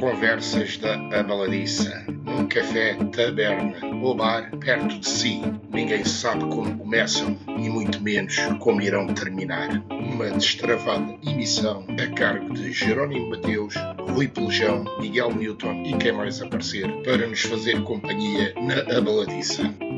Conversas da Abaladiça, num café, taberna ou bar perto de si. Ninguém sabe como começam e muito menos como irão terminar. Uma destravada emissão a cargo de Jerónimo Mateus, Rui Pelejão, Miguel Newton e quem mais aparecer para nos fazer companhia na Abaladiça.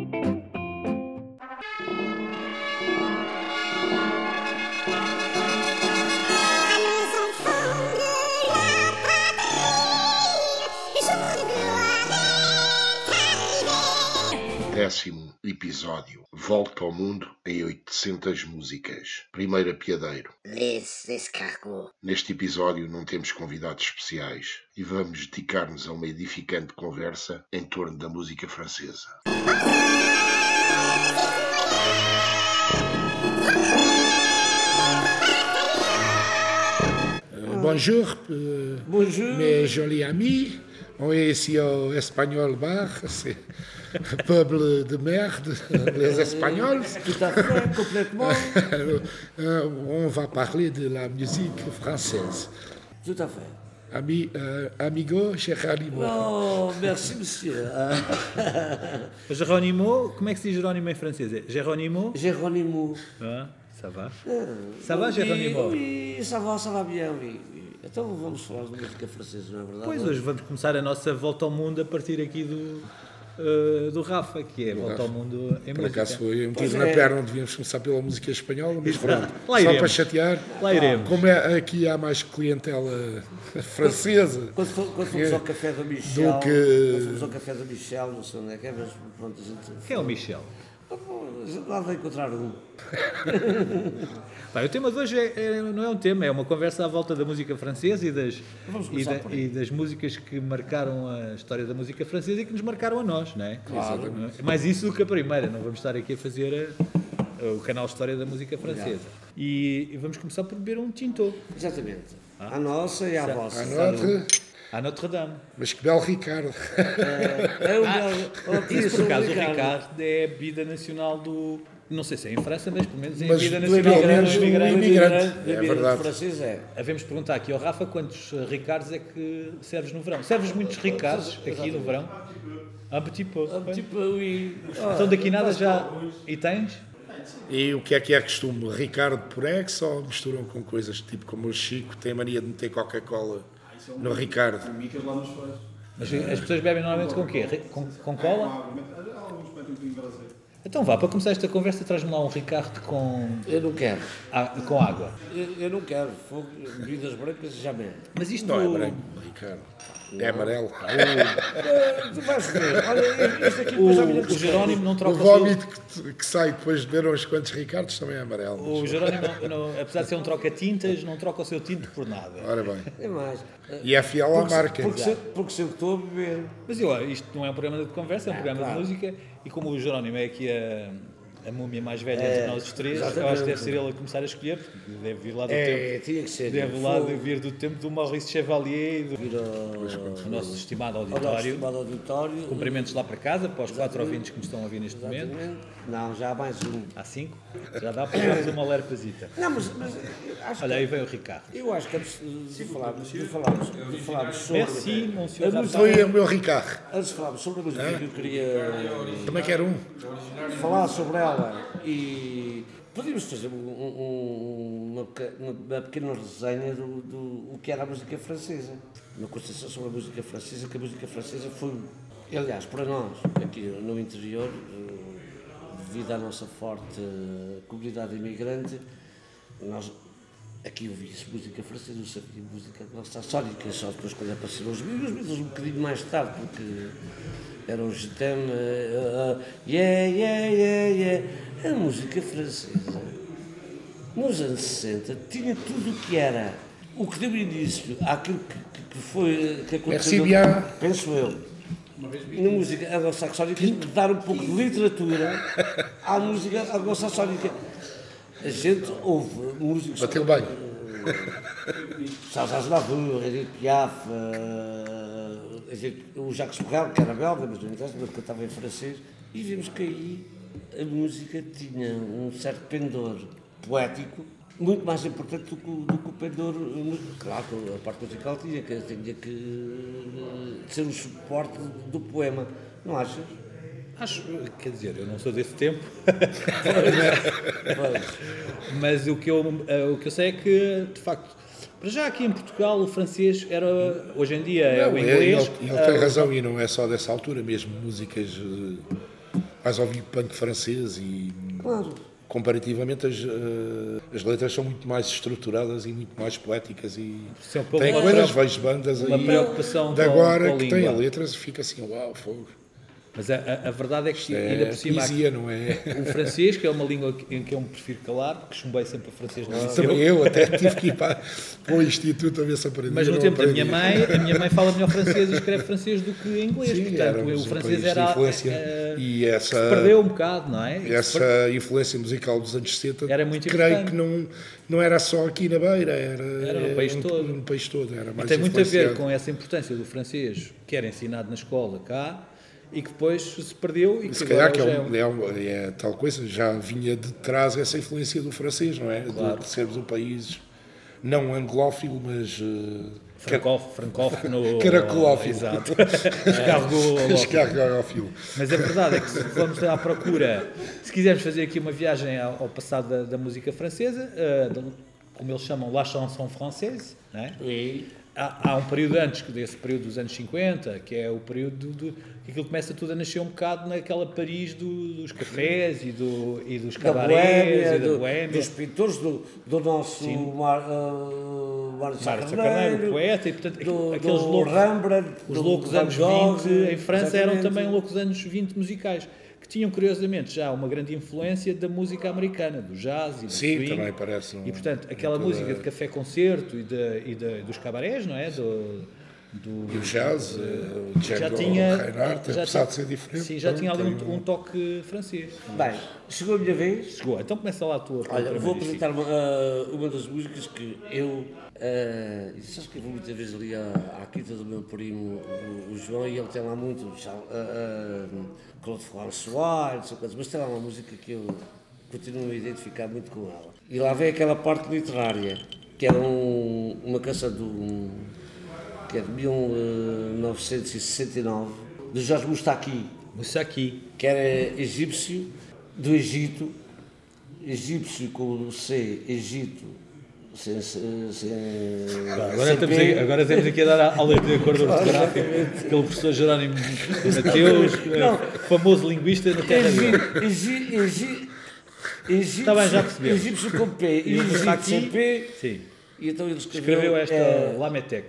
Décimo episódio. Volta ao mundo em 800 músicas. Primeira Piadeiro. This escargot. Neste episódio não temos convidados especiais e vamos dedicar-nos a uma edificante conversa em torno da música francesa. Bonjour, euh, Bonjour. mes jolis amis. On est ici au Espagnol Bar, peuple de merde, les Espagnols. Tout à fait, complètement. Euh, on va parler de la musique française. Tout à fait. Ami, euh, amigo, Geronimo. Oh, merci, monsieur. Euh, Jerónimo, como é que em francês? É Jerónimo? Géronimo. Ah, ça va? Ça va, Jerónimo? Oui, ça va, ça va bien, oui. oui. Então vamos falar de música francesa, não é verdade? Pois, hoje vamos começar a nossa volta ao mundo a partir aqui do, eh, do Rafa, que é volta ao mundo em Por música. acaso foi um tiro na é. perna, devíamos começar pela música espanhola, mas pronto. Lá Só iremos. para chatear. Lá iremos. Como é, aqui há mais clientela francesa. Quando, quando fomos ao café do Michel, Do que- quando fomos ao café do Michel, não sei onde é que é, mas pronto, a gente... Quem é o Michel? A gente lá vai encontrar um. Bem, o tema de hoje é- é- não é um tema, é uma conversa à volta da música francesa e das, e, da- e das músicas que marcaram a história da música francesa e que nos marcaram a nós, não é? Claro. É mais isso do que a primeira, não vamos estar aqui a fazer a- a- o canal História da Música Francesa. E, e vamos começar por beber um tinto Exatamente. A nossa e a vossa. À notre, à Notre Dame. mas que belo Ricardo. É o belo... Oh, Isso, por acaso, o Ricardo. É a bebida nacional do. Não sei se é em França, mas pelo menos é a Mas bebida nacional do imigrante. Do É imigrante verdade. francês é. Havemos perguntar aqui ao Rafa quantos eh, Ricardos é que serves no verão. Serves muitos Ricardos aqui no verão? Un petit peu. Tipo, oui. Então daqui nada já. E tens? E o que é que é costume? Ricardo por ex ou misturam com coisas tipo como o Chico tem mania de meter Coca-Cola no Ricardo? Mas as pessoas bebem normalmente com quê? Ri- Com, com cola? Então vá, para começar esta conversa, traz-me lá um Ricardo com, Eu não quero. ah, com água. Eu, eu não quero. Fogo, bebidas brancas já bem. Mas isto Não é branco, Ricardo. É amarelo. Tu vais ver. Olha, este aqui O, depois já me o Jerónimo não troca o vómito que, que sai depois de beber uns quantos Ricardos também é amarelo. O Jerónimo, não- não- apesar de ser um troca-tintas, não troca o seu tinto por nada. Ora bem. É mais. E é fiel à marca. Porque se, porque se eu estou a beber. Mas eu, isto não é um programa de conversa, é um programa claro. de música e como o Jerónimo é aqui a, a múmia mais velha entre nós os três, eu acho que exatamente. deve ser ele a começar a escolher, porque deve vir lá do É, tempo. tinha que ser. Deve lá de vir do tempo do Maurice Chevalier e do, do nosso estimado ao nosso auditório. estimado auditório. Cumprimentos lá para casa, para os quatro ouvintes que nos estão a ouvir neste momento. Exatamente. Não, já há mais um. Há cinco. Já dá para darmos uma lerpazita. Não, mas, mas acho, Olha, aí vem o Ricardo. eu acho que antes de falarmos, de falarmos, de falarmos sobre. Merci, monsieur e o meu Ricardo? Antes de falarmos sobre a música que eu queria Também quer um. falar sobre ela e podíamos fazer um- um- uma, uma pequena resenha do, do o que era a música francesa. Uma conversação sobre a música francesa, que a música francesa foi, aliás, para nós, aqui no interior, eh, devido à nossa forte eh, comunidade imigrante, nós aqui ouvia-se música francesa, eu sabia música nossa sónica, só depois quando apareceram os Beatles, os Beatles um bocadinho mais tarde, porque eram os Gitem, uh, yeah, yeah, yeah, yeah. A música francesa, nos anos 60, tinha tudo o que era, o que deu início àquilo que, que- que foi, que aconteceu, Merci penso eu, na música anglo-saxónica, de dar um pouco de literatura à música anglo-saxónica. A gente ouve músicos Bateu bem. Charles Aznavour, Edith Piaf, o Jacques Brel, que era belga, mas não interessa, mas cantava em francês, e vimos que aí a música tinha um certo pendor poético muito mais importante do que, o- do que o pendor. eh, Claro que a parte musical tinha que, tinha que eh, ser o suporte do poema, não achas? Acho, quer dizer, eu não sou desse tempo, mas o que, eu, eh, o que eu sei é que, de facto, para já aqui em Portugal o francês era, hoje em dia é Não, o é- inglês. ele, ele tem razão e não é só dessa altura, mesmo músicas eh, mais ouvido punk francês e Claro. comparativamente as, eh, as letras são muito mais estruturadas e muito mais poéticas e Isso é um pouco tem coisas, vejo bandas uma aí preocupação de com- agora com a que têm letras e fica assim, uau, fogo. Mas a, a- a verdade é que ainda É por cima poesia, não é? o francês, que é uma língua em que eu me prefiro calar, porque chumbei sempre a francês no liceu. Também eu até tive que ir para, para o instituto a ver se aprendi. Mas no tempo da minha mãe, a minha mãe fala melhor francês e escreve francês do que inglês. Sim, Portanto, o francês era. eh, e essa, perdeu um bocado, não é? essa influência musical dos anos 70 Era muito creio importante. que não, não era só aqui na beira, era, Era no país um- todo. no país todo. Era E mais tem muito a ver com essa importância do francês que era ensinado na escola cá e que depois se perdeu e que Se calhar que é, já um- é um- é tal coisa, já vinha de trás essa influência do francês, não é? De- Claro. De, sermos um país não anglófilo, mas Francóf- francófono. Caracolófilo. Exato. Escargófilo. Mas a verdade é que se vamos à procura, se quisermos fazer aqui uma viagem ao, passado da, da música francesa, da- como eles chamam la chanson française, não é? E Há, há um período antes que desse período dos anos 50, que é o período do, que aquilo começa tudo a nascer um bocado naquela Paris do- dos cafés e, do, e dos da cabarés e da do- Boémia. dos pintores, do, do nosso Mar, uh, Mário Carneiro, poeta, e, portanto, do, aqueles do loucos- Rembrandt, Os loucos anos Gogh, 20 em França eram exatamente. também loucos anos 20 musicais, que tinham curiosamente já uma grande influência da música americana, do jazz e do Sim, swing. também parece. um- E portanto, aquela música de café-concerto e, de, e de- dos cabarés, não é? Do, do- E o jazz, eh, o já Django tinha. Reinhardt, já apesar tinha- de ser diferente. Sim, já tinha ali um, um toque francês. Bem, chegou a minha vez. Chegou, então começa lá a tua. Olha, vou apresentar uma, ah, uma das músicas que eu. Uh, sabes que eu vou muitas vezes ali à, à quinta do meu primo, o, o João, e ele tem lá muito. já, ah, ah, Claude François, não sei quantos, mas tem lá uma música que eu continuo a identificar muito com ela. E lá vem aquela parte literária, que é um, uma canção do. Que é de 1969, de Jorge Moustaki Moussaki. que era egípcio do Egito, egípcio com o C, Egito, sem, sem, Agora, estamos aqui, agora estamos aqui a dar a aula de acordo ortográfico. Aquele professor Jerónimo Mateus, eh, famoso linguista na terra dele. Egi- Egi- Egi- Egípcio, Tá bem, já percebemos. egípcio com P, E o Egito Moustaki- sem P, Sim. e então ele escreveu, Escreveu esta eh, Lametec.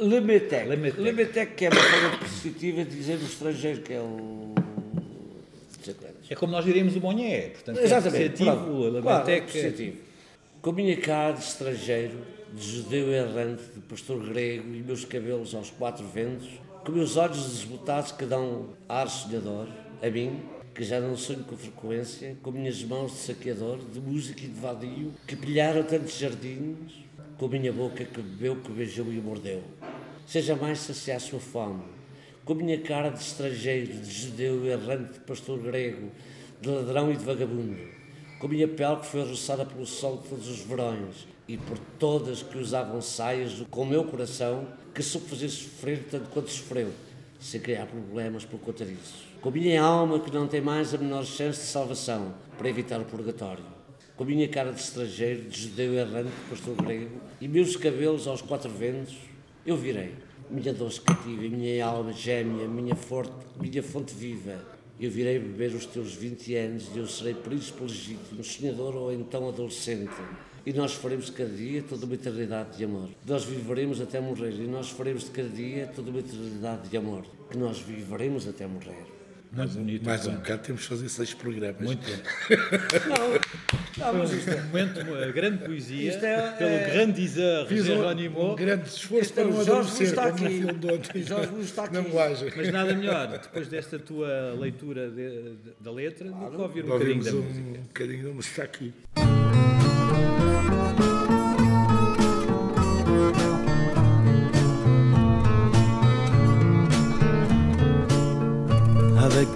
Lemetec. Lemetec. Lemetec, que é uma forma positiva de dizer o estrangeiro, que é o... É como nós diríamos o Monhé, portanto, Exatamente. é associativo, pronto. a Claro, é. Com minha cara de estrangeiro, de judeu errante, de pastor grego e meus cabelos aos quatro ventos, com meus olhos desbotados que dão ar sonhador, a mim, que já não sonho com frequência, com minhas mãos de saqueador, de música e de vadio, que pilharam tantos jardins, com minha boca que bebeu, que beijou e mordeu. Seja mais saciar sua fome, com minha cara de estrangeiro, de judeu errante, de pastor grego, de ladrão e de vagabundo, com minha pele que foi roçada pelo sol de todos os verões e por todas que usavam saias, com o meu coração que soube fazer sofrer tanto quanto sofreu, sem criar problemas por conta disso. Com minha alma que não tem mais a menor chance de salvação para evitar o purgatório. Com a minha cara de estrangeiro, de judeu errante, pastor grego, e meus cabelos aos quatro ventos, eu virei. Minha doce cativa, minha alma gêmea, minha, forte, minha fonte viva, eu virei beber os teus 20 anos e eu serei príncipe legítimo, sonhador ou então adolescente. E nós faremos de cada dia toda uma eternidade de amor. Nós viveremos até morrer e nós faremos de cada dia toda uma eternidade de amor. Que nós viveremos até morrer. Muito bonito. Mais um bocado temos de fazer seis programas. Muito bom. Não, não mas isto Um momento, uma grande poesia, Isto é- pelo é- Fiz um, Jerónimo. um grande esforço é para não Jorge adormecer, está no aqui. filme de ontem. O Jorge está Na aqui. moagem. Mas nada melhor, depois desta tua leitura de- de- da letra, do que ouvir um bocadinho da um música. bocadinho da música aqui.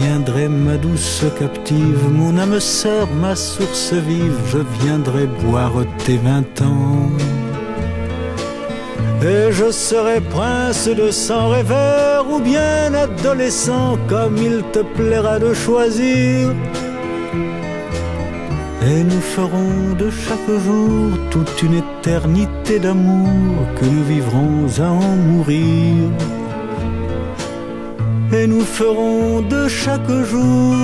Viendrai, ma douce captive, mon âme sœur, ma source vive, je viendrai boire tes vingt ans. Et je serai prince de sang rêveur ou bien adolescent, comme il te plaira de choisir. Et nous ferons de chaque jour toute une éternité d'amour que nous vivrons à en mourir. Et nous ferons de chaque jour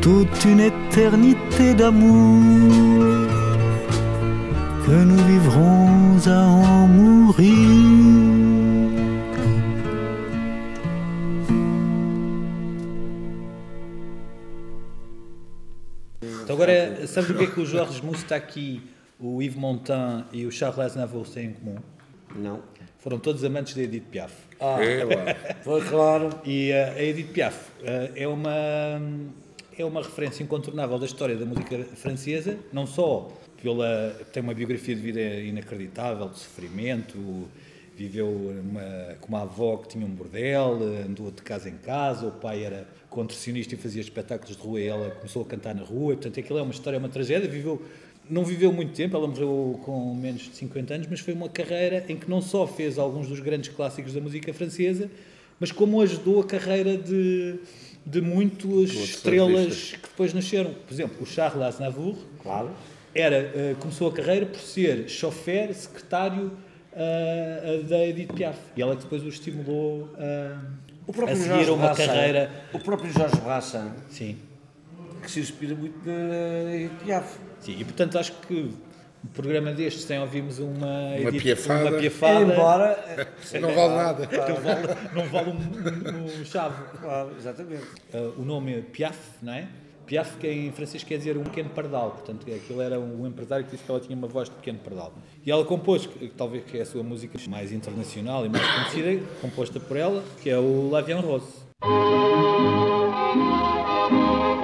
toute une éternité d'amour que nous vivrons à en mourir. Agora, sabes o que é que o Jorge Moustaki, o Yves Montand e o Charles Aznavour têm em comum? Não. Foram todos amantes de Edith Piaf. Ah, foi claro. E uh, a Edith Piaf uh, é, uma, é uma referência incontornável da história da música francesa, não só pela. tem uma biografia de vida inacreditável, de sofrimento, viveu uma, com uma avó que tinha um bordel, andou de casa em casa, o pai era contorcionista e fazia espetáculos de rua e ela começou a cantar na rua, portanto aquilo é uma história, uma tragédia, viveu não viveu muito tempo, ela morreu com menos de 50 anos, mas foi uma carreira em que não só fez alguns dos grandes clássicos da música francesa, mas como ajudou a carreira de, de muitas estrelas que depois nasceram. Por exemplo, o Charles Aznavour Claro. era, uh, começou a carreira por ser chofer, secretário uh, da Edith Piaf. E ela que depois o estimulou uh, O a seguir Jorge a uma Braça, carreira. O próprio Jorge Braça, Sim. Que se inspira muito na Piaf. Sim, e portanto acho que um programa destes sem ouvirmos uma, Uma piafada. uma piafada Embora. Não vale nada. não vale, não vale um, um, um chave. Claro, exatamente. Uh, o nome é Piaf, não é? Piaf, que em francês quer dizer um pequeno pardal, portanto, aquilo era um empresário que disse que ela tinha uma voz de pequeno pardal. E ela compôs, que, talvez que é a sua música mais internacional e mais conhecida, composta por ela, que é o L'Avion Rose.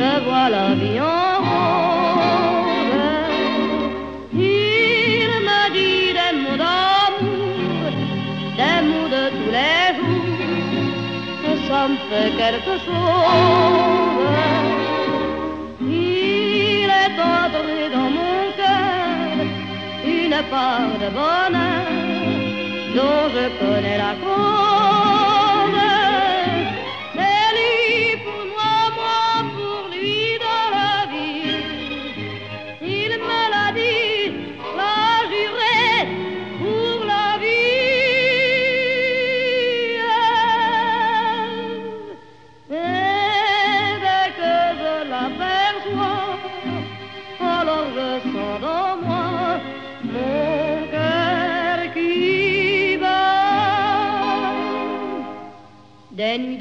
je vois la vie en rose. Il me dit des mots d'amour, des mots de tous les jours, que ça me fait quelque chose. Il est entré dans mon cœur une part de bonheur dont je connais la cause.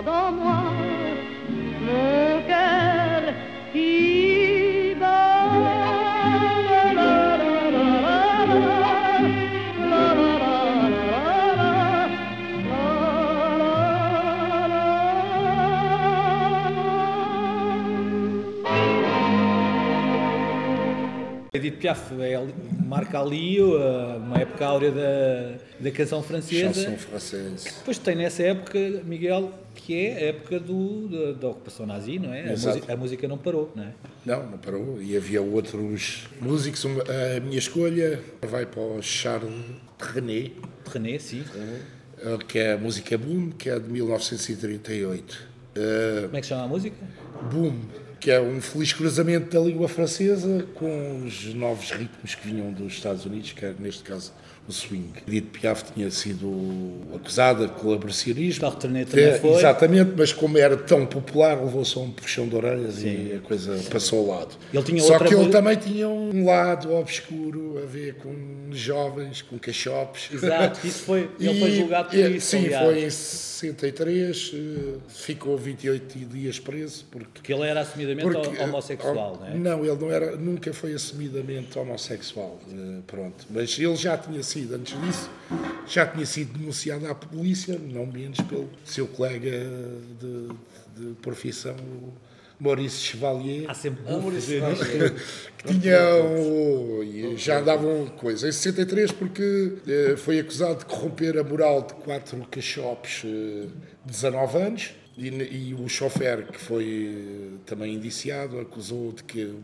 sens dans moi mon cœur qui bat. Edith Piaf é, ali- marca ali uh, uma época áurea da, da canção francesa. Chanson francesa. Depois tem nessa época, Miguel, que é a época do, da, da ocupação nazi, não é? A, música, a música não parou, não é? Não, não parou. E havia outros músicos. A minha escolha vai para o Charles René, René, sim. que é a música Boom, que é de 1938. Eh, Como é que chama a música? Boom, que é um feliz cruzamento da língua francesa com os novos ritmos que vinham dos Estados Unidos, que é neste caso o swing. Edith Piaf tinha sido acusada de colaboracionismo. Charles Trenet também É, foi. Exatamente, mas como era tão popular, levou só um puxão de orelhas e a coisa passou ao lado. Ele tinha só que ele também tinha um lado obscuro a ver com jovens, com cachopes. Exato, isso foi, ele foi E- julgado por e- isso, Sim, aliás. foi em 63, eh, ficou 28 dias preso porque Porque ele era assumidamente porque, homossexual, não é? Não, ele não era, nunca foi assumidamente homossexual, eh, pronto. Mas ele já tinha sido, antes disso, já tinha sido denunciado à polícia, não menos pelo seu colega de, de profissão, o Maurice Chevalier. Há sempre bufos, Maurício? Vaz. que tinham já andavam coisa em 63 porque eh, foi acusado de corromper a moral de quatro cachopes eh, de 19 anos e, e o chofer que foi eh, também indiciado acusou de que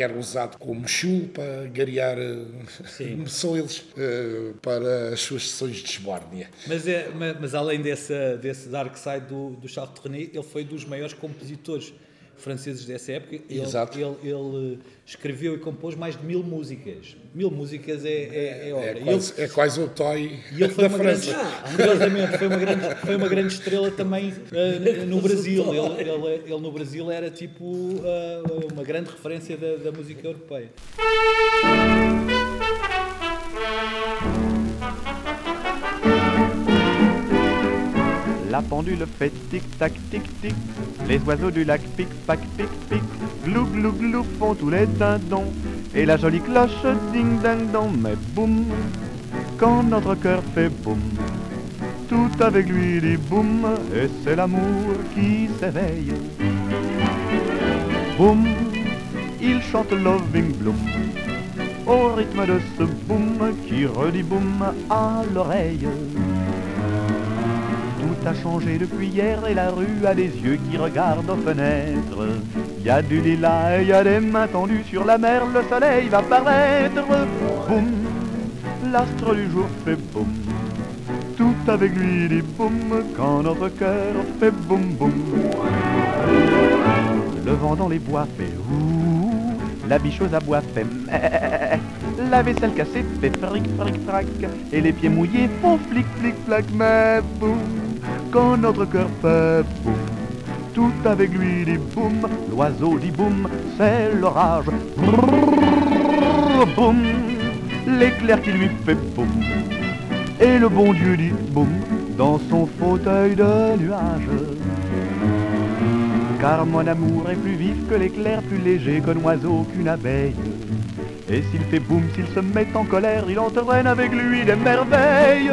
que era usado como chulo para garear eh, moções eh, para as suas sessões de esbórnia. Mas, é, ma- mas além dessa, desse dark side do, do Charles Trenet, ele foi dos maiores compositores franceses dessa época. Ele, Exato. Ele, ele escreveu e compôs mais de mil músicas. Mil músicas é, é, é obra. É E ele- quase, é quase o toy E ele foi da uma grande, França. curiosamente, foi uma grande, foi uma grande estrela também eh, no Brasil. Ele, ele, ele no Brasil era tipo eh, uma grande referência da, da música europeia. La pendule fait tic-tac, tic-tic. Les oiseaux du lac pic-pac, pic-pic. Glou, glou, glou font tous les dindons. Et la jolie cloche ding-ding-dong. Mais boum, quand notre cœur fait boum. Tout avec lui dit boum. Et c'est l'amour qui s'éveille. Boum, il chante Loving Bloom. Au rythme de ce boum qui redit boum à l'oreille. A changé depuis hier et la rue a des yeux qui regardent aux fenêtres. Y a du lilas et y a des mains tendues sur la mer, le soleil va paraître. Boum, l'astre du jour fait boum. Tout avec lui dit boum quand notre cœur fait boum boum. Le vent dans les bois fait ouh, la bichose à bois fait meh, la vaisselle cassée fait fric fric frac, et les pieds mouillés font flic flic flac, mais boum, quand notre cœur fait boum, tout avec lui dit boum, l'oiseau dit boum, c'est l'orage, boum, l'éclair qui lui fait boum, et le bon Dieu dit boum, dans son fauteuil de nuage. Car mon amour est plus vif que l'éclair, plus léger qu'un oiseau, qu'une abeille. Et s'il fait boum, s'il se met en colère, il entraîne avec lui des merveilles.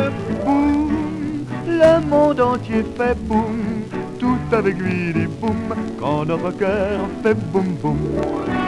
Le monde entier fait boum, tout avec lui dit boum, quand notre cœur fait boum boum. Boum,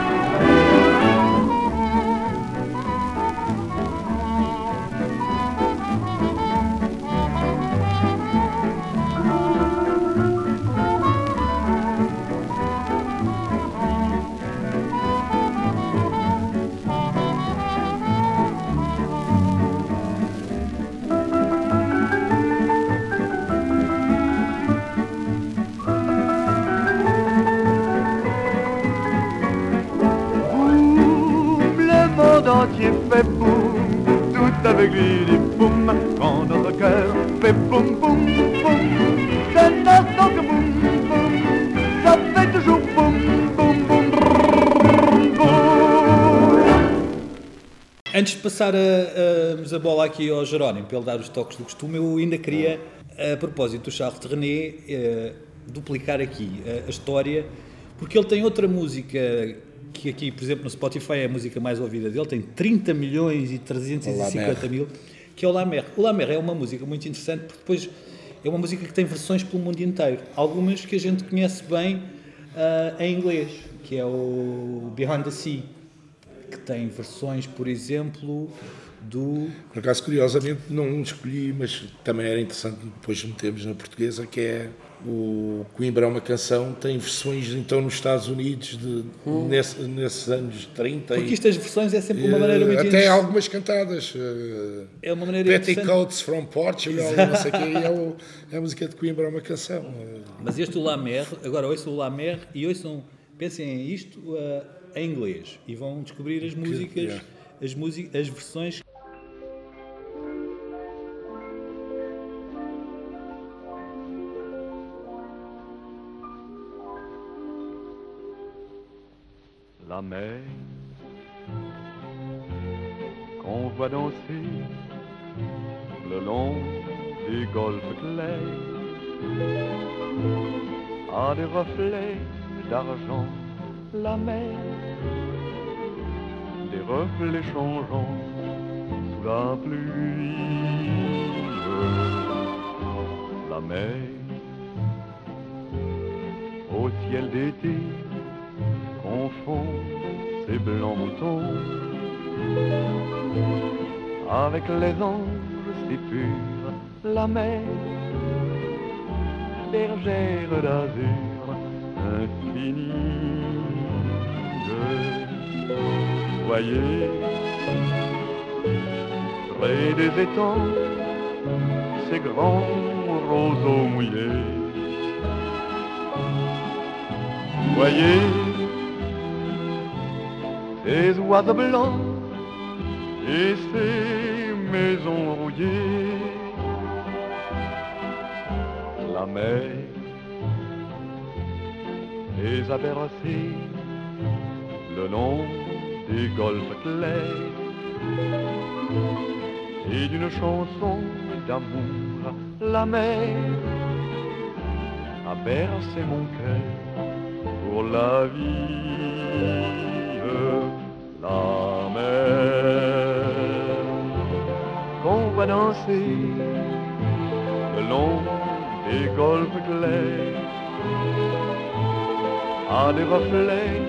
Antes de passar a, a, a bola aqui ao Jerónimo, para ele dar os toques do costume, eu ainda queria, a propósito do Charles de René, eh, duplicar aqui a, a história, porque ele tem outra música que aqui, por exemplo, no Spotify é a música mais ouvida dele, tem 30 milhões e 350 mil, que é o La Mer. O La Mer é uma música muito interessante porque depois é uma música que tem versões pelo mundo inteiro. Algumas que a gente conhece bem ah, em inglês, que é o Behind the Sea, que tem versões, por exemplo, do. Por acaso, curiosamente, não escolhi, mas também era interessante depois metermos na portuguesa, que é o Coimbra é uma canção, tem versões então nos Estados Unidos de, nesse- nesses anos 30 Porque e, isto das versões é sempre uma maneira muito até algumas cantadas. eh, É uma maneira. Petticoats from Portugal, não sei o que, é, o, é a música de Coimbra é uma canção. eh, Mas este o La Mer, agora ouçam o La Mer e ouçam, pensem em isto ah, em inglês e vão descobrir as músicas, yeah. as, músi as versões. La mer qu'on voit danser le long des golfes clairs a des reflets d'argent. La mer, des reflets changeants sous la pluie. La mer au ciel d'été confond ces blancs moutons avec les anges si purs, la mer, bergère d'azur infinie. Voyez, près des étangs, ces grands roseaux mouillés. Voyez, ces oiseaux blancs et ces maisons rouillées. La mer les a bercés le long des golfes clairs et d'une chanson d'amour. La mer a bercé mon cœur pour la vie. La mer qu'on va danser le long des golfes clairs a des reflets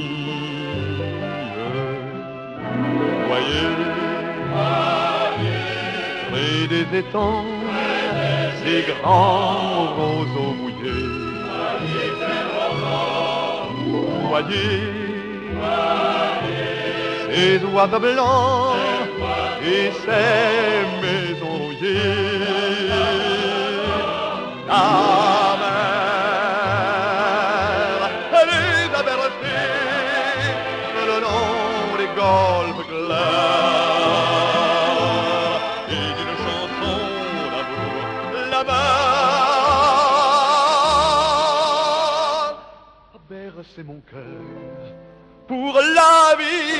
Des étangs, ces grands roseaux mouillés. Voyez, ces oiseaux blancs et ces maisons rouillées. La bercer mon cœur pour la vie.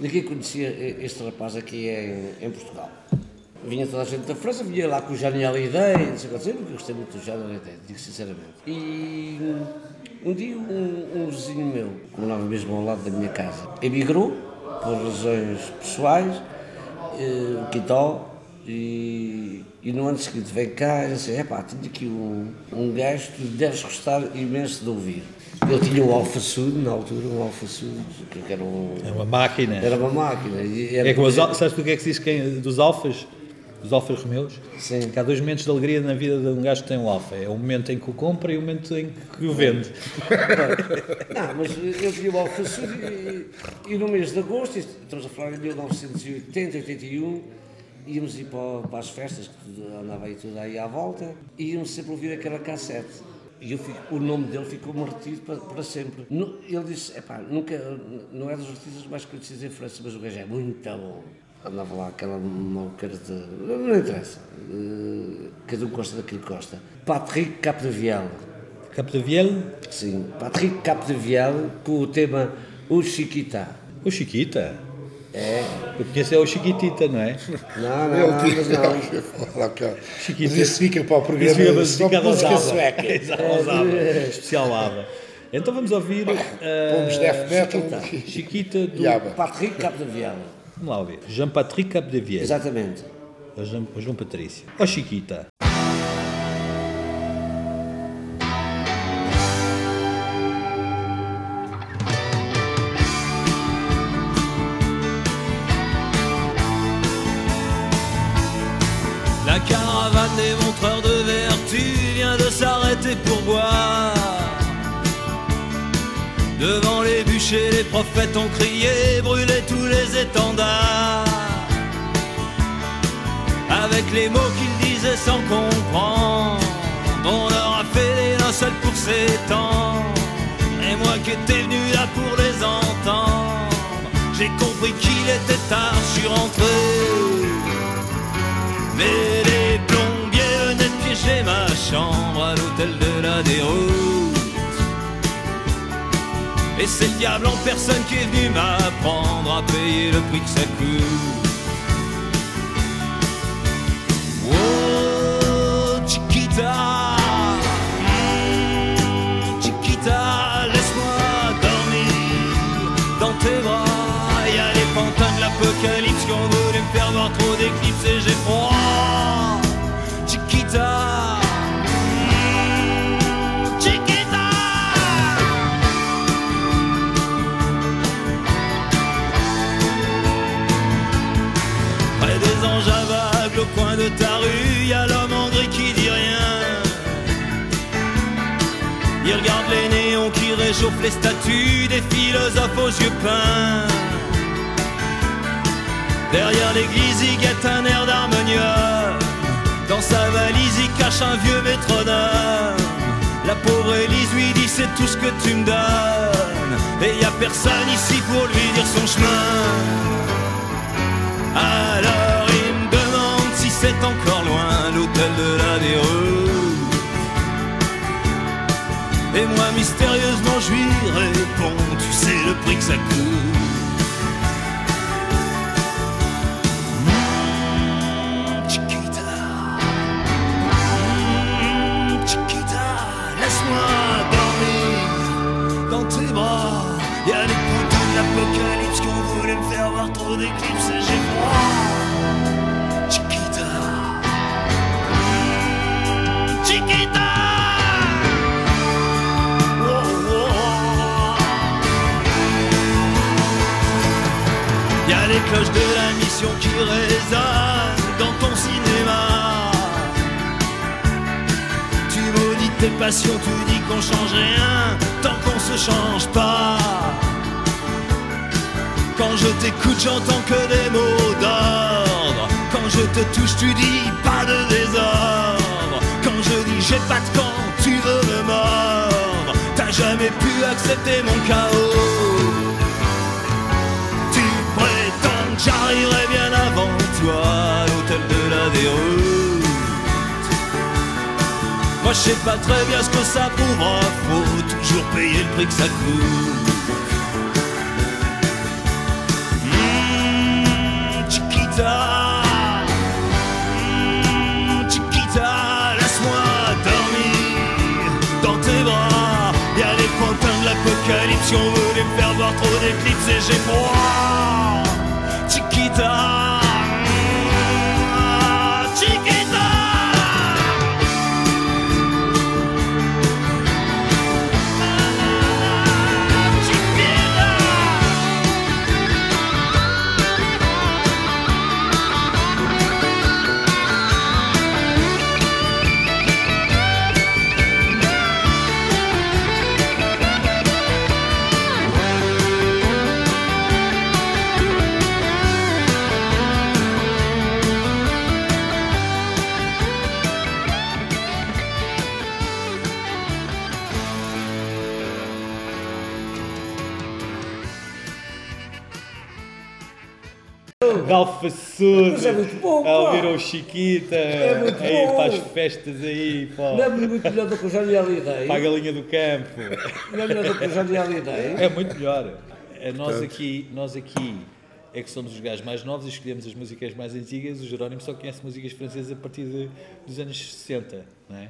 Ninguém conhecia este rapaz aqui em, em Portugal. Vinha toda a gente da França, vinha lá com o Jani Hallyday, não sei o que dizer, porque eu gostei muito do Jani Hallyday, digo sinceramente. E um dia um, um vizinho meu, que morava mesmo ao lado da minha casa, emigrou por razões pessoais, eh, o Quitó, e, e no ano seguinte veio cá e disse, epá, tenho aqui um, um gajo que deves gostar imenso de ouvir. Ele tinha um Alfa Sud, na altura, um Alfa Sud, que era um... É uma máquina. Era uma máquina. Era É que os, sabes do que é que se diz quem, dos alfas? Dos alfas romeus? Sim. Que há dois momentos de alegria na vida de um gajo que tem um alfa. É o momento em que o compra e o momento em que o vende. Não, mas eu tinha o Alfa Sud e, e no mês de agosto, estamos a falar em 1980, 81, íamos ir para, para as festas, que tudo- andava aí tudo aí à volta, e íamos sempre ouvir aquela cassete. E fico- o nome dele ficou-me retido para, para sempre. Nu- Ele disse, epá, nunca, não é dos artistas mais conhecidos em França, mas o gajo é muito bom. Andava lá aquela mouqueira de... Não interessa. Eh, Cada um gosta daquilo que gosta. Patrick Capdeviel. Capdeviel, Sim, Patrick Capdeviel com o tema O Chiquita. o Chiquita. É. Eu conheço é o Chiquitita, não é? Não, não, não, mas não. Ok. Chiquito. Mas isso fica para o Isso programa fica só aos música sueca. Exato, ABBA. Especial ABBA. Então vamos ouvir Pomos death metal. Chiquita do... E ABBA. Patrick Capdeviel. Vamos lá ouvir. Jean-Patrick Capdeviel. Exatamente. O João, o João Patrício. Ó Chiquita. Pour boire. Devant les bûchers, les prophètes ont crié, brûlé tous les étendards. Avec les mots qu'ils disaient sans comprendre, on leur a fait les linceuls pour s'étendre. Et moi qui étais venu là pour les entendre, j'ai compris qu'il était tard, je suis rentré. Mais les piéger ma chambre à l'hôtel de la déroute. Et c'est le diable en personne qui est venu m'apprendre à payer le prix que ça coûte. Réchauffent les statues des philosophes aux yeux peints. Derrière l'église, il guette un air d'harmonium. Dans sa valise, il cache un vieux métronome. La pauvre Élise lui dit c'est tout ce que tu me donnes. Et y a personne ici pour lui dire son chemin. Alors il me demande si c'est encore loin l'hôtel de la déroute. Et moi mystérieusement je lui réponds, tu sais le prix que ça coûte. Mm, Chiquita, Mm, Chiquita, laisse-moi dormir dans tes bras. Y a les poteaux de l'apocalypse qui ont voulu me faire voir trop d'éclipses et j'ai froid. Les cloches de la mission qui résonnent dans ton cinéma. Tu maudis tes passions, tu dis qu'on change rien tant qu'on se change pas. Quand je t'écoute, j'entends que des mots d'ordre. Quand je te touche, tu dis pas de désordre. Quand je dis j'ai pas de camp, tu veux me mordre. j'ai pu accepter mon chaos. J'arriverai bien avant toi à l'hôtel de la déroute. Moi je sais pas très bien ce que ça pourra, faut toujours payer le prix que ça coûte. Mmh, Chiquita, les l'apocalypse ont voulu me faire voir trop d'éclipses et j'ai froid. Chiquita, Galfaçudo, Mas é muito bom, a pá. ouvir o Chiquita, muito a ir bom. para as festas aí, pá, é muito melhor do que lhe alidei. para a galinha do campo. Não é melhor do que alidei. É muito melhor. É, Nós aqui, nós aqui é que somos os gajos mais novos e escolhemos as músicas mais antigas. O Jerónimo só conhece músicas francesas a partir de- dos anos 60, não é?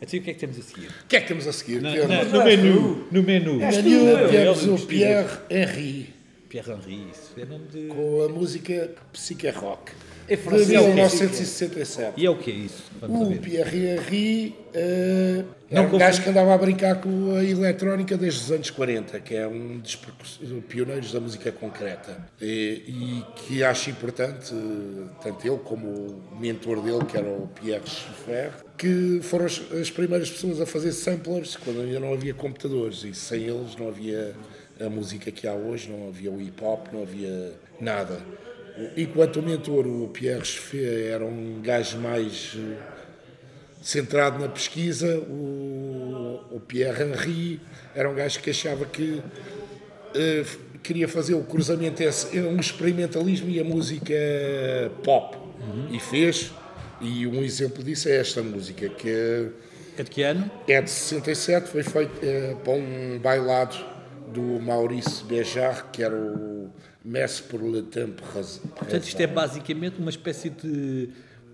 Então, o que é que temos a seguir? O que é que temos a seguir? Na- Temos na- no menu. No menu. menu, Não, temos o Pierre Henry Pierre Henry, isso é nome de. com a música Psyche Rock É de francês. 1967. E é o que é isso? Vamos O. Pierre Henry uh, Não é um gajo que andava a brincar com a eletrónica desde os anos 40, que é um dos pioneiros da música concreta. E, e que acho importante, tanto ele como o mentor dele, que era o Pierre Schaeffer, que foram as, as primeiras pessoas a fazer samplers quando ainda não havia computadores e sem eles não havia a música que há hoje, não havia o hip hop, não havia nada. Enquanto o mentor, o Pierre Schaeffer, era um gajo mais eh, centrado na pesquisa, o, o Pierre Henry era um gajo que achava que eh, queria fazer o cruzamento, esse, um experimentalismo e a música pop. E fez. E um exemplo disso é esta música, que é É de que ano? é de 67, foi feito eh, para um bailado do Maurice Béjart, que era o Messe pour le Temple Ras- Portanto, isto é basicamente uma espécie de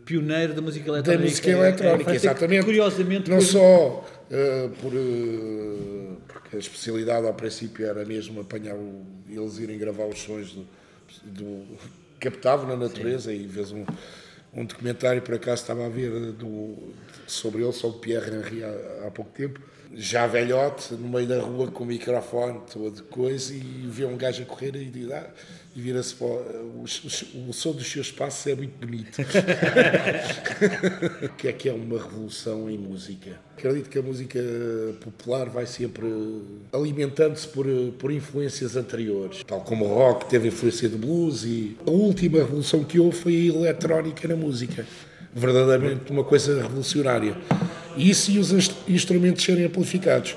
pioneiro da música da eletrónica. música eletrónica, França, que, exatamente. Curiosamente, não foi- só eh, por eh, porque a especialidade ao princípio era mesmo apanhar o, eles irem gravar os sons do, do captavam na natureza e vês um um documentário por acaso estava a ver do, sobre ele sobre Pierre Henry há, há pouco tempo já velhote no meio da rua com o microfone todo coisa e vê um gajo a correr e ah, e vira-se para o, o, o som dos seus passos é muito bonito o que é que é uma revolução em música. Acredito que a música popular vai sempre alimentando-se por, por influências anteriores, tal como o rock teve influência do blues e a última revolução que houve foi a eletrónica na. Verdadeiramente uma coisa revolucionária. E isso e os inst- instrumentos serem amplificados.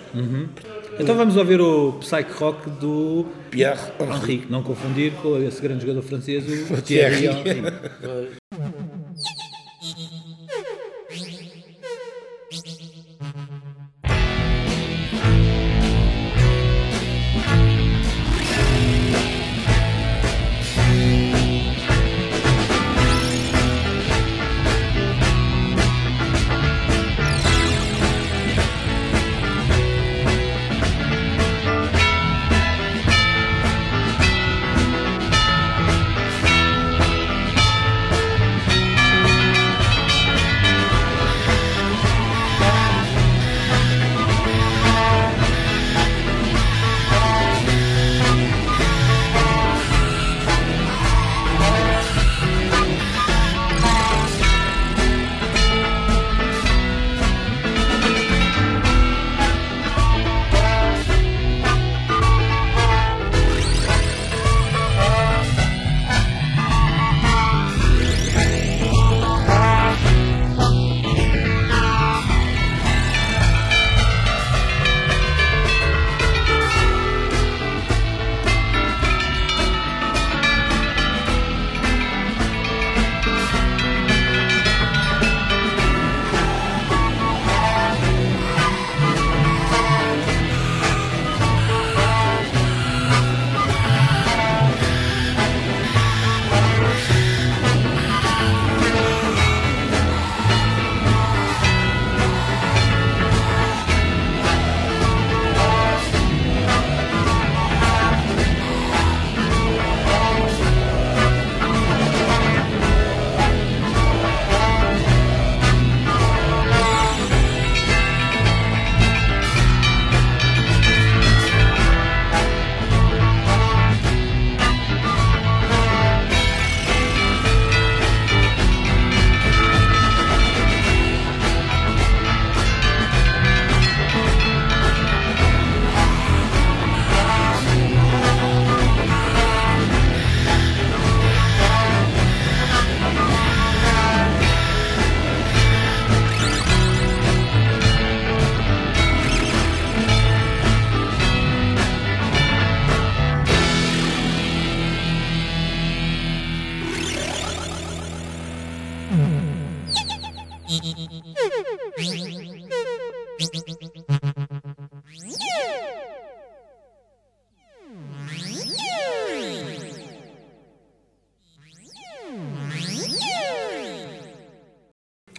Então vamos ouvir o Psych Rock do Pierre Henry. Henri, não confundir com esse grande jogador francês, o Thierry. Henry.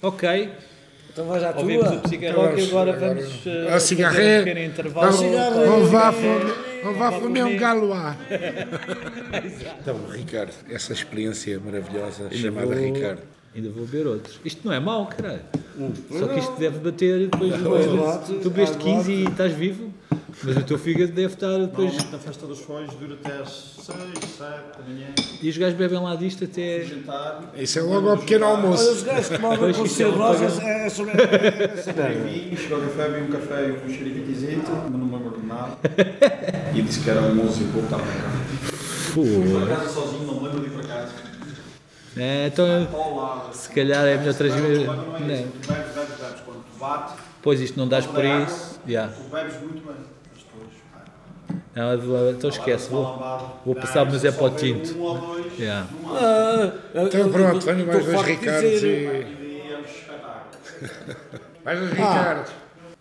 Ok, Então vais à ouvimos o tua. Psica Rock e agora vamos eh, A cigarré. um pequeno intervalo. Vamos, vamos vá fome- vá comer um galo lá. Então, Ricardo, essa experiência maravilhosa chamada vou- Ricardo. Ainda vou beber outros. Isto não é mau, caralho. Só que isto deve bater depois. de- tu bebeste 15 e estás vivo, mas o teu fígado deve estar depois. Normalmente na festa dos foios dura até às 6, 7 da manhã. E os gajos bebem lá disto até. Jantar, Isso é logo ao pequeno Olha, almoço. os gajos Pois, com isto é um é sobre. é sobre- vinho, chegou ao café, vi um café e um xerifitizito, mas não me lembro de nada. E disse que era um músico, vou estar para cá. Fui para casa sozinho, não me lembro de ir para casa. É, então, se calhar é melhor trazer. Não é isso. Não. Tu bebes, bebes, bebes. Quando tu bates, Pois isto não dás por isso. Yeah. tu bebes muito bem. Eu então esquece, vou, vou passar o só para o tinto. Um ou dois, Yeah. Ah, Então pronto, venho mais dois Ricardos e. é espetáculo. Mais dois Ricardos.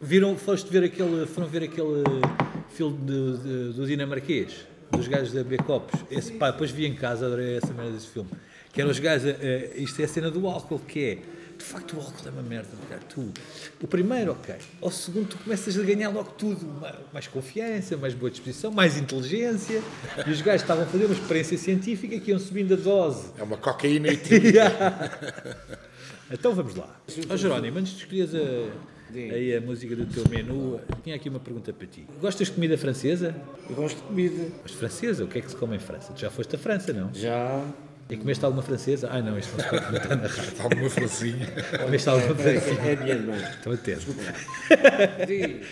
Viram, foste ver aquele, foram ver aquele filme de- de- do dinamarquês, dos gajos da B-Copos. Esse, pá, depois vi em casa, adorei essa merda desse filme. Que eram os gajos, a- isto é a cena do álcool, que é, de facto o álcool é uma merda, cara. Tu, o primeiro, ok. Ao segundo, tu começas a ganhar logo tudo. ma- Mais confiança, mais boa disposição, mais inteligência. E os gajos estavam a fazer uma experiência científica que iam subindo a dose. É uma cocaína e. Então vamos lá. Ó Jerónimo, antes de escolheres a, aí a música do teu menu, tinha aqui uma pergunta para ti. Gostas de comida francesa? Eu gosto de comida. De francesa? O que é que se come em França? Tu já foste à França, não? Já. E comeste alguma francesa? Ah, não, isto não se pode comentar na rádio. Alguma francinha. Comeste alguma francesa? É a minha irmã. Estou atento. Diz.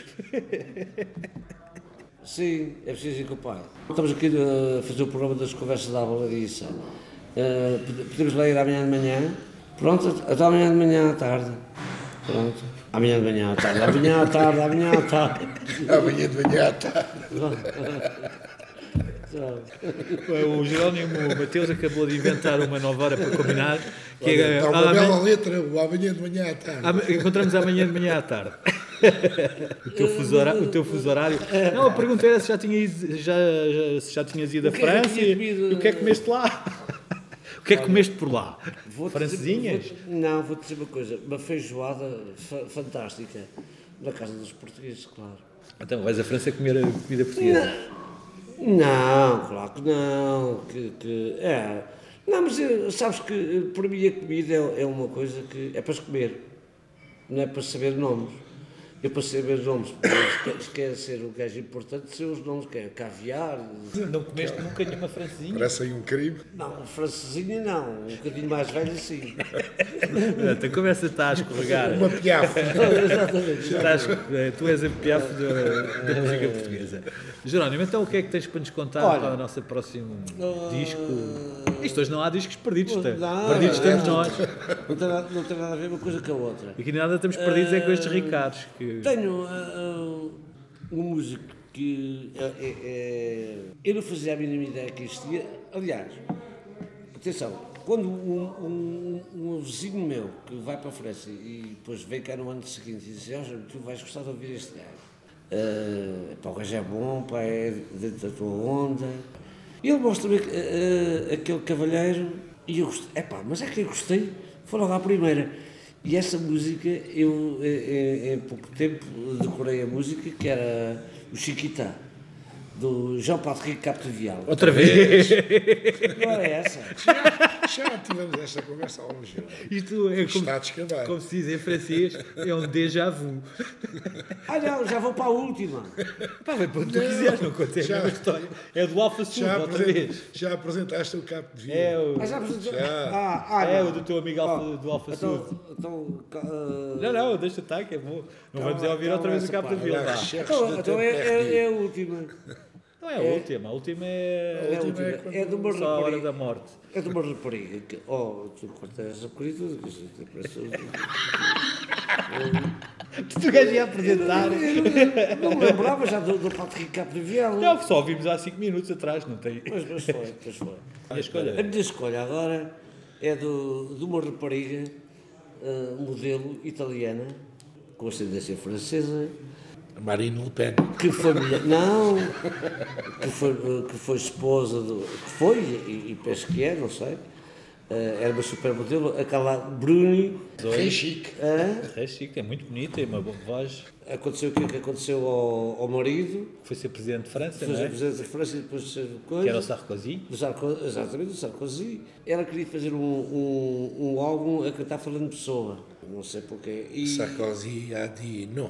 Sim, é preciso ir com o pai. Estamos aqui a fazer o programa das conversas da Abaladiça. Uh, podemos lá ir amanhã de manhã. Pronto, até amanhã de manhã à tarde. Pronto. Amanhã de manhã à tarde, amanhã à tarde, amanhã à tarde. Amanhã de manhã tá. O Jerónimo Mateus acabou de inventar uma nova hora para combinar. Que é, Está uma bela amanhã- letra, o amanhã de manhã à tarde. Encontramos amanhã de manhã à tarde. o, teu fuso horário, o teu fuso horário. Não, a pergunta era se já, tinha ido, já, já- se já tinhas ido à é França e, e o que é que comeste lá? O que é que comeste por lá? Vou-te Francesinhas? dizer- vou- não, vou-te dizer uma coisa. Uma feijoada fa- fantástica. Na casa dos portugueses, claro. Então, vais à França comer a comida portuguesa? Não, claro que não. Que, que- é. Não, mas eh, sabes que eh, para mim a comida é, é uma coisa que é para se comer, não é para saber nomes. Eu para saber nomes, ser o gajo importante, ser os nomes que é caviar. Não comeste nunca nenhuma francesinha? Parece aí um crime. Não, francesinha não, um bocadinho mais velho sim. A conversa está a escorregar. Uma piafa. Exatamente. Estás- tu és a piaf da, da música portuguesa. Jerónimo, então o que é que tens para nos contar Olha. para o nosso próximo disco? Isto hoje não há discos perdidos, tá? Não, perdidos é- estamos nós. Não tem, nada, não tem nada a ver uma coisa com a outra. Aqui nada estamos perdidos é com estes Ricardos. Que... Tenho ah, um músico que é, é- é- eu não fazia a mínima ideia que existia. Aliás, atenção, quando um, um- um vizinho meu que vai para a França e depois vem cá no ano seguinte e diz: "Ó, tu vais gostar de ouvir este gajo. Ah, pá, o gajo é bom, pá, é dentro da tua onda. E ele mostra-me ah, aquele cavalheiro e eu gostei. Epá, mas é que eu gostei, foi logo à primeira. E essa música, eu em, em- em pouco tempo decorei a música, que era o Chiquitá, do Jean-Patrick Capdevial. Outra vez! Não era essa? Já tivemos esta conversa há uns dias. Isto é como, como se diz em francês, é um déjà vu. Ah não, já vou para a última. Pá, vai para onde tu quiseres, não conta é a história. É do Alfa Sul, outra vez. já apresentaste o capo de vinho. É o, Ah, já apresentou? Já. Ah, ah, é não. o do teu amigo Alfa, Ah, do Alfa então, Sul. então, ah, Não, não, deixa estar, que é bom. Não vamos é ouvir calma outra vez o. Olha, vá. chefes então, de então é, é, é a última. Não é a última, a última é, É a última. É de uma só a hora da morte. É de uma rapariga que. Oh, tu cortas essa corrida. Tu gajo ia apresentar. Não me lembrava já do, do Patrick Capdevial. Não, só ouvimos há 5 minutos atrás, não tem. Mas, mas foi, pois foi. A escolha. A minha escolha agora é do, de uma rapariga ah, modelo italiana, com ascendência francesa, Marine Le Pen. que foi mulher, não, que foi, que foi esposa do, que foi, e, e penso que é, não sei, eh, era uma supermodelo, aquela Bruni, Rei chique. hã? É chique, é muito bonita, tem uma boa voz. aconteceu o que, é que aconteceu ao, ao marido, Foi ser presidente de França, foi não é? presidente da França e depois ser coisa. Que era o Sarkozy. do Sarko- exatamente, do Sarkozy. Ela queria fazer um, um, um álbum a cantar falando pessoa, não sei porquê. E, Sarkozy a dit non.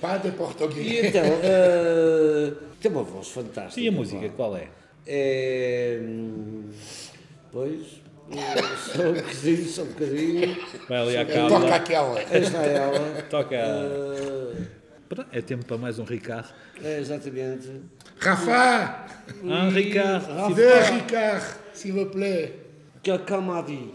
Pas de e português. então, eh, tem uma voz fantástica. E a música, pá. qual é? É. hum, Pois. Só um bocadinho, só um bocadinho. Vai ali à Toca cábula. aquela. Esta é ela. Toca. Pronto, É tempo para mais um Ricardo. é exatamente. Rafa, Ah, Ricardo. Rafa. de Ricard, s'il vous plaît. Quelqu'un m'a dit.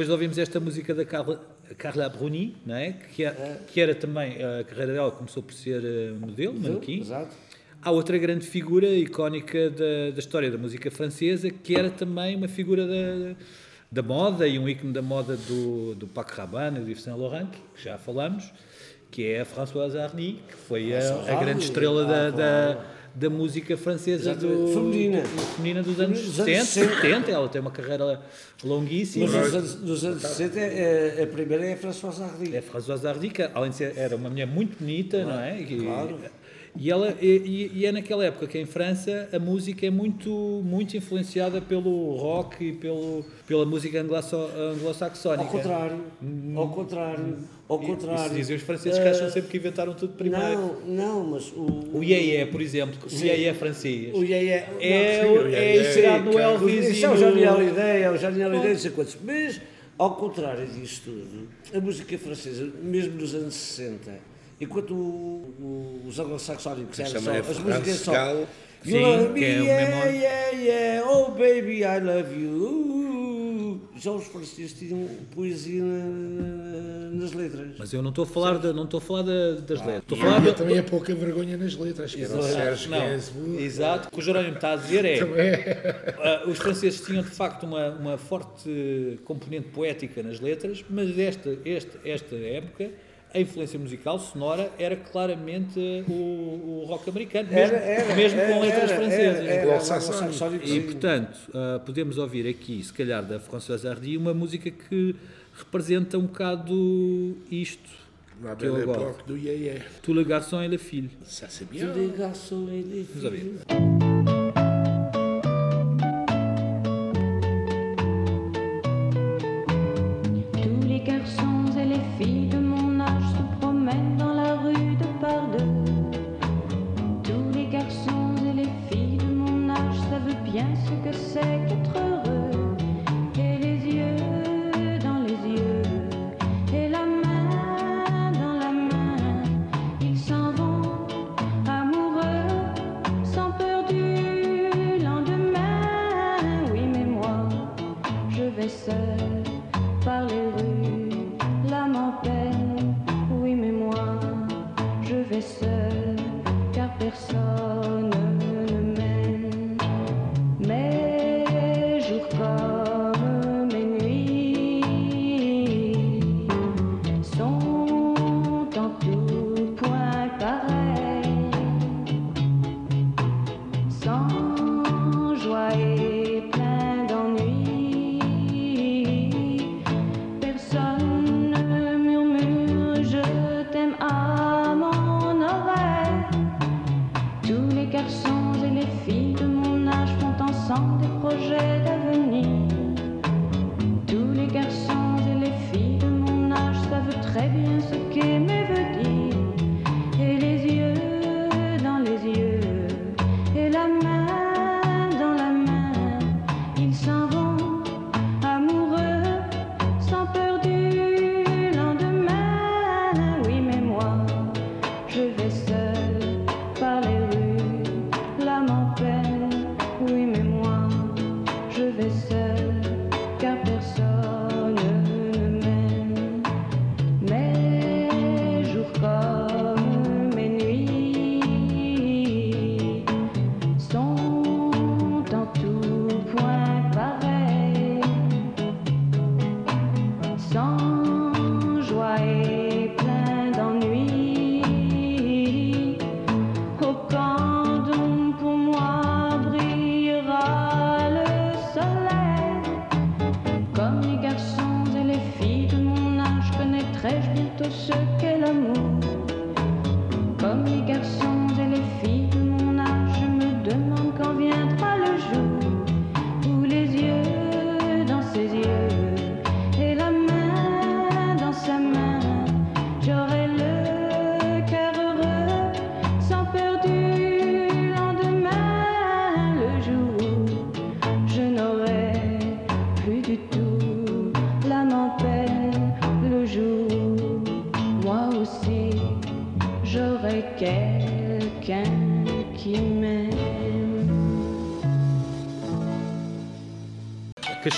Depois ouvimos esta música da Carla, Carla Bruni, não é? Que, é- que era também, a carreira dela começou por ser eh, modelo, manequim. Exato. Há outra grande figura icónica da, da história da música francesa, que era também uma figura da, da moda e um ícone da moda do, do Paco Rabanne e do Yves Saint Laurent, que já falamos, que é a Françoise Hardy, que foi a, a grande estrela ah, da, da. Da música francesa do. Feminina. do- feminina dos anos Dos 60, anos 60. 70. Ela tem uma carreira longuíssima. Mas nos anos, nos anos 60, é, a primeira é a Françoise Hardy. É Françoise Hardy, que além de ser, era uma mulher muito bonita, não é? E, claro. E, ela, e, e é naquela época que em França a música é muito, muito influenciada pelo rock e pelo, pela música anglo-saxónica. Ao contrário, ao contrário, ao E- contrário. Isso dizem os franceses que acham sempre que inventaram tudo primeiro. Não, não, mas o... O Iê por exemplo, o Iê francês. O Iê É, é inspirado no. Elvis Isso é o. Johnny Hallyday, é o Johnny Hallyday, não sei quantos. Mas, ao contrário disso tudo, a música francesa, mesmo nos anos 60, enquanto o- o- os anglo-saxónicos eram só, as músicas só... Gal. You Sim, love me, que é yeah, yeah, yeah, oh baby, I love you. já os franceses tinham poesia na- nas letras. Mas eu não estou a falar, da- não estou a falar da- das letras. Estou a falar da- também é pouca vergonha nas letras, que era o Sérgio Não, Gainsbourg. exato. O que o Jerónimo está a dizer é ah, os franceses tinham de facto uma, uma forte componente poética nas letras, mas esta, esta, esta época a influência musical sonora era claramente o, o rock americano, mesmo, Era, era, mesmo com era, letras era, francesas. era, era, E portanto, ah, podemos ouvir aqui, se calhar, da Françoise Hardy, uma música que representa um bocado isto La que eu belle gosto. époque do Yé Yé. Tout le garçon et la fille. Ça c'est bien. Tous les garçons et les Vamos ouvir. filles. Tous les garçons et les filles de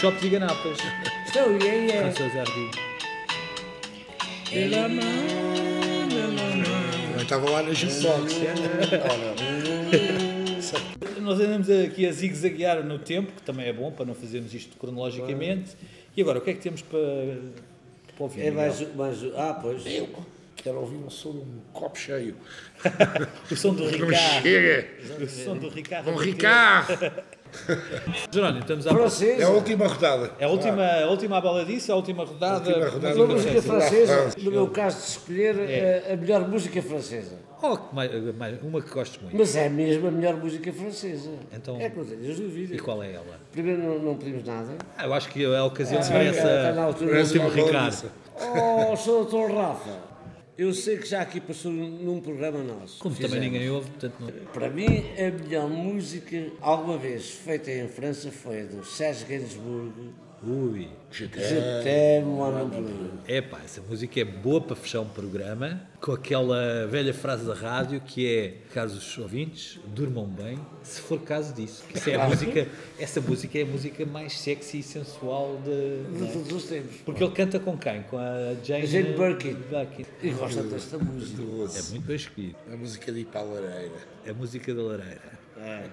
Cachope de Ganapas. Então, e aí é. Françoise Hardy. Também estava lá na jukebox. Nós andamos aqui a zigue-zaguear no tempo, que também é bom para não fazermos isto cronologicamente. E agora, o que é que temos para, para ouvir? É mais, mais. Ah, pois. Eu quero ouvir um som de um copo cheio. O som do Não Ricardo. chega. O som do Ricardo. Um Ricardo. Jerónimo, estamos a... É a Francesa. última rodada. É a última, a última baladice, a última rodada. Última rodada. Uma Música francesa. francesa, no meu caso de escolher a, a melhor música francesa. Oh, mais- mais- uma que gosto muito. Mas é mesmo a melhor música francesa. Então- É que não. E qual é ela? Primeiro não, não pedimos nada. Ah, eu acho que a ocasião Ah, merece está na a- altura. o último Ricardo. Oh, Sr. Doutor Rafa, eu sei que já aqui passou num programa nosso. Como também Fizemos. ninguém ouve, portanto não... Para mim, a melhor música alguma vez feita em França foi a do Serge Gainsbourg, Ui. Jetemo É pá, essa música é boa para fechar um programa com aquela velha frase da rádio que é: caso os ouvintes durmam bem, se for caso disso. Essa, é a música, essa música é a música mais sexy e sensual de, de é? todos os tempos. Porque ele canta com quem? Com a Jane, Jane Birkin. Birkin. E gosta desta música. É muito bem escolhido. A música de ir para a lareira. A música da lareira. É.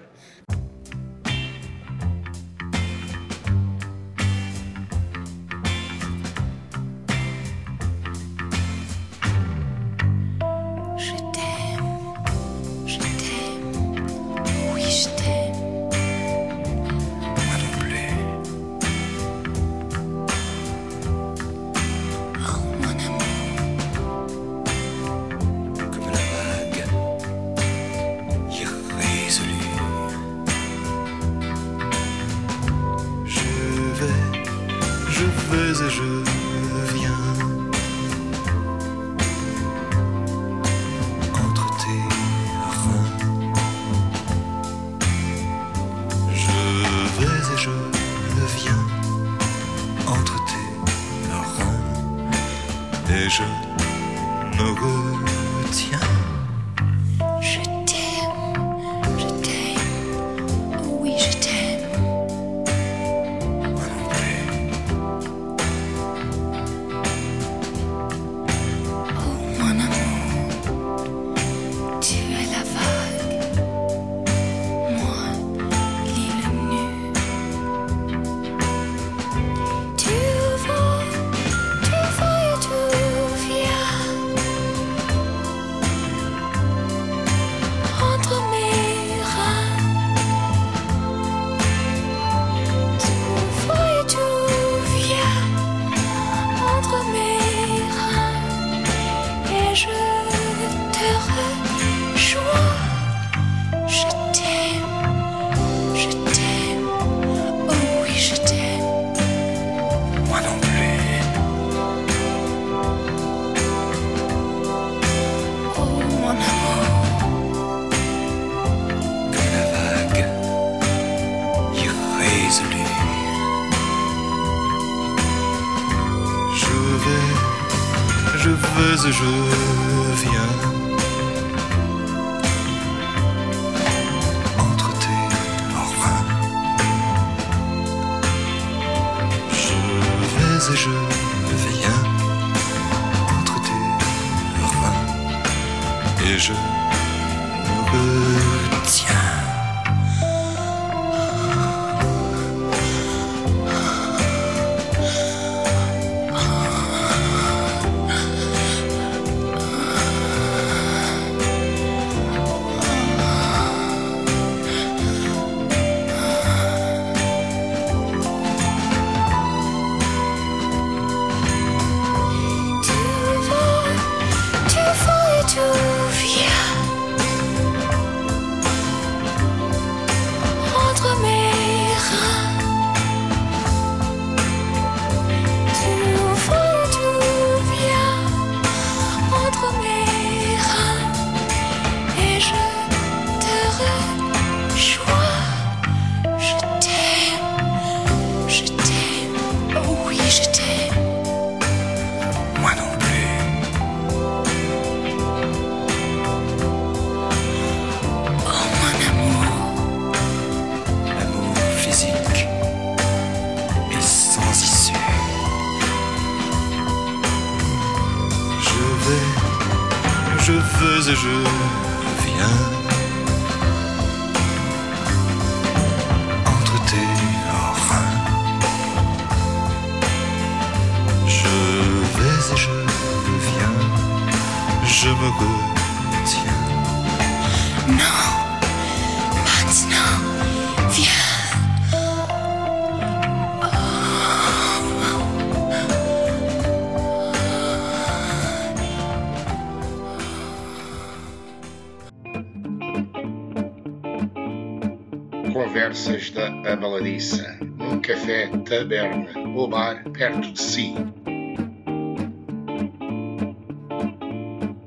a baladiça, num café, taberna ou bar perto de si.